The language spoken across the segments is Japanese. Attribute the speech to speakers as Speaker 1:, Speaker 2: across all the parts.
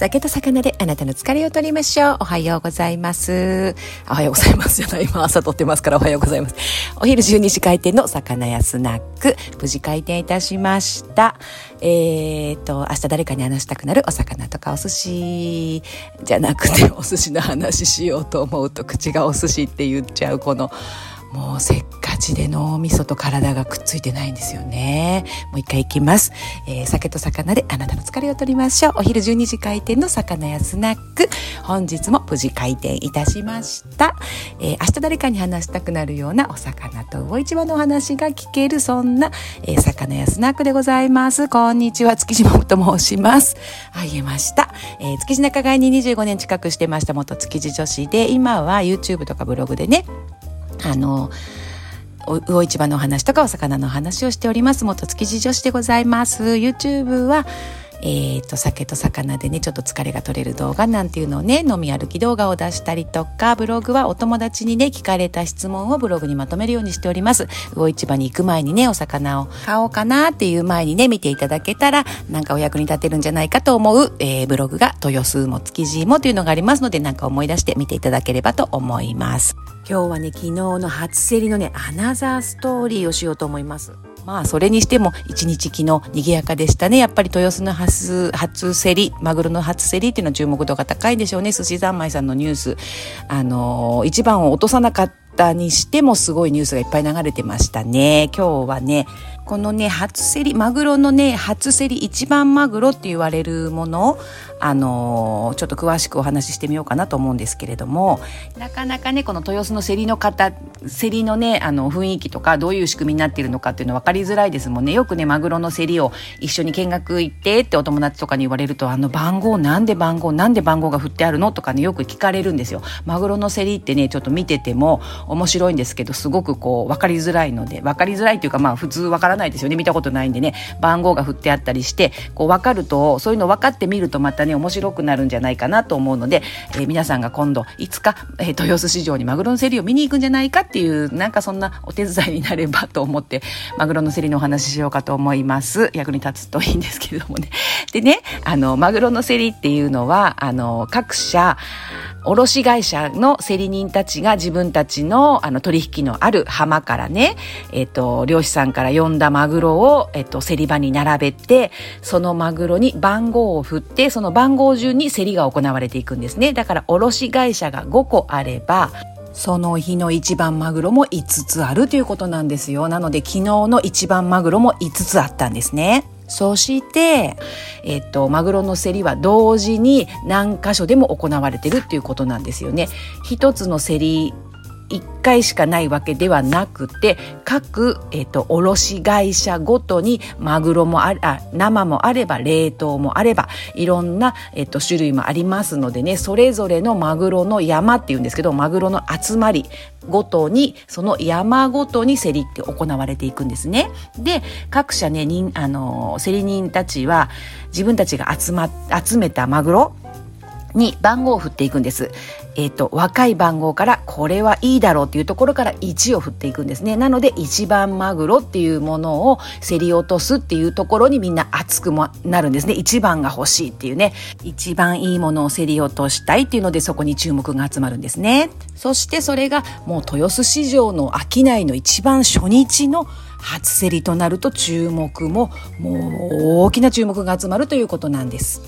Speaker 1: 酒と魚であなたの疲れを取りましょう。おはようございます。おはようございますじゃない。今朝撮ってますからおはようございます。お昼12時開店の魚屋スナック、無事開店いたしました。えーと、明日誰かに話したくなるお魚とかお寿司じゃなくてお寿司の話しようと思うと口がお寿司って言っちゃうこのもうせっかちで脳みそと体がくっついてないんですよね。もう一回いきます。えー、酒と魚であなたの疲れを取りましょう。お昼12時開店の魚屋スナック。本日も無事開店いたしました。えー、明日誰かに話したくなるようなお魚と魚市場のお話が聞ける、そんな、えー、魚屋スナックでございます。こんにちは、築地もと申します。あ、言えました。えー、築地仲買に25年近くしてました元築地女子で、今は YouTube とかブログでね、あの、魚市場のお話とかお魚の話をしております。元築地女子でございます。YouTube は、えっ、ー、と、酒と魚でね、ちょっと疲れが取れる動画なんていうのをね、飲み歩き動画を出したりとか、ブログはお友達にね、聞かれた質問をブログにまとめるようにしております。魚市場に行く前にね、お魚を買おうかなっていう前にね、見ていただけたら、なんかお役に立てるんじゃないかと思う、えー、ブログが豊洲も築地もというのがありますので、なんか思い出して見ていただければと思います。今日はね、昨日の初競りのね、アナザーストーリーをしようと思います。まあそれにしても一日昨日賑やかでしたね。やっぱり豊洲の初、初競り、マグロの初競りっていうのは注目度が高いでしょうね。寿司三昧さんのニュース。あの、一番を落とさなかったにしてもすごいニュースがいっぱい流れてましたね。今日はね、このね、初競り、マグロのね、初競り一番マグロって言われるものあの、ちょっと詳しくお話ししてみようかなと思うんですけれども、なかなかね、この豊洲の競りの方、競りのね、あの、雰囲気とか、どういう仕組みになっているのかっていうの分かりづらいですもんね。よくね、マグロの競りを一緒に見学行ってってお友達とかに言われると、あの番号、なんで番号、なんで番号が振ってあるのとかね、よく聞かれるんですよ。マグロの競りってね、ちょっと見てても面白いんですけど、すごくこう、分かりづらいので、分かりづらいっていうか、まあ普通分からないですよね。見たことないんでね、番号が振ってあったりして、こう分かると、そういうの分かってみるとまたね、面白くなるんじゃないかなと思うので、えー、皆さんが今度いつか、えー、豊洲市場にマグロの競りを見に行くんじゃないかっていうなんかそんなお手伝いになればと思ってマグロの競りのお話ししようかと思います。役に立つといいんですけれどもね。でねあのマグロの競りっていうのはあの各社卸会社の競り人たちが自分たちのあの取引のある浜からね、えっ、と、漁師さんから呼んだマグロを、えっ、と、競り場に並べて、そのマグロに番号を振って、その番号順に競りが行われていくんですね。だから卸会社が5個あれば、その日の一番マグロも5つあるということなんですよ。なので昨日の一番マグロも5つあったんですね。そして、えっと、マグロの競りは同時に何箇所でも行われてるっていうことなんですよね。一つの競り1回しかないわけではなくて各、えっと、卸会社ごとにマグロもああ生もあれば冷凍もあればいろんな、えっと、種類もありますのでねそれぞれのマグロの山っていうんですけどマグロの集まりごとにその山ごとに競りって行われていくんですね。で各社ねにあの競り人たちは自分たちが集,、ま、集めたマグロに番号を振っていくんです。えっ、ー、と、若い番号からこれはいいだろうっていうところから1を振っていくんですね。なので、一番マグロっていうものを競り落とすっていうところにみんな熱くもなるんですね。一番が欲しいっていうね。一番いいものを競り落としたいっていうので、そこに注目が集まるんですね。そしてそれがもう豊洲市場の商いの一番初日の初競りとなると注目ももう大きな注目が集まるということなんです。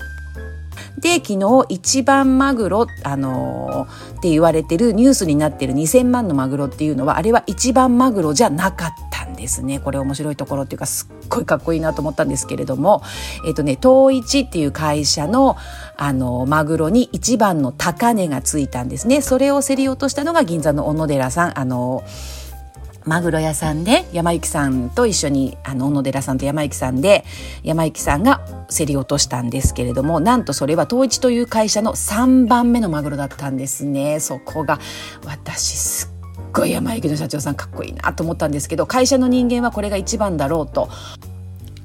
Speaker 1: で昨日一番マグロ、あのー、って言われてるニュースになってる2000万のマグロっていうのはあれは一番マグロじゃなかったんですね。これ面白いところっていうかすっごいかっこいいなと思ったんですけれどもえっ、とね東一っていう会社のあのマグロに一番の高値がついたんですね。それを競り落としたのが銀座の小野寺さん。あのーマグロ屋さんで山行さんと一緒にあの小野寺さんと山行さんで山行さんが競り落としたんですけれどもなんとそれは東一という会社の3番目のマグロだったんですね。そこが私すっごい山行の社長さんかっこいいなと思ったんですけど会社の人間はこれが一番だろうと。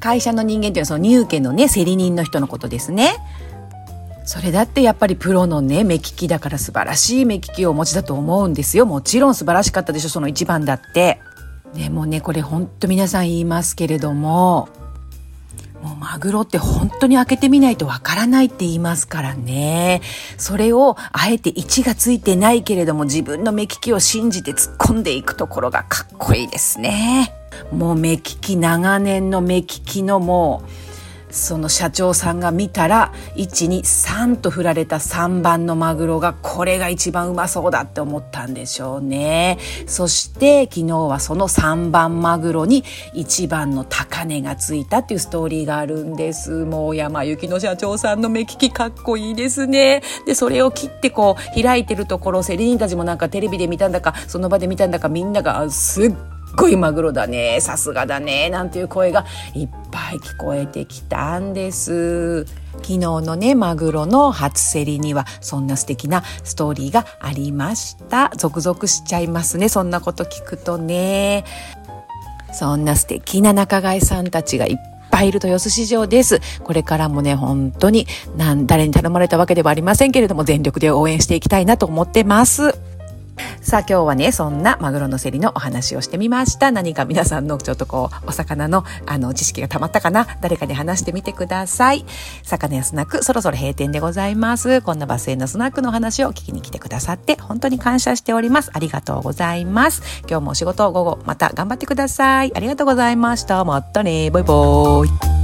Speaker 1: 会社の人間っていうのはその入家のね競り人の人のことですね。それだってやっぱりプロのね、目利きだから素晴らしい目利きをお持ちだと思うんですよ。もちろん素晴らしかったでしょ、その一番だって。でもね、これほんと皆さん言いますけれども、もうマグロって本当に開けてみないとわからないって言いますからね。それをあえて位置がついてないけれども自分の目利きを信じて突っ込んでいくところがかっこいいですね。もう目利き長年の目利きのもうその社長さんが見たら123と振られた3番のマグロがこれが一番うまそうだって思ったんでしょうね。そして昨日はその3番マグロに1番の高値がついたっていうストーリーがあるんです。もう山行の社長さんの目利きかっこいいですね。でそれを切ってこう開いてるところセリーンたちもなんかテレビで見たんだかその場で見たんだかみんながすっごいマグロだね。さすがだね。なんていう声がいっぱい聞こえてきたんです。昨日のねマグロの初競りにはそんな素敵なストーリーがありました。続々しちゃいますね。そんなこと聞くとね。そんな素敵な仲買さんたちがいっぱいいる豊洲市場です。これからもね、本当に、誰に頼まれたわけではありませんけれども、全力で応援していきたいなと思ってます。さあ今日はね、そんなマグロの競りのお話をしてみました。何か皆さんのちょっとこう、お魚のあの知識が溜まったかな？誰かに話してみてください。魚やスナック、そろそろ閉店でございます。こんなバスへのスナックの話を聞きに来てくださって本当に感謝しております。ありがとうございます。今日もお仕事午後また頑張ってください。ありがとうございました。またね。バイバーイ。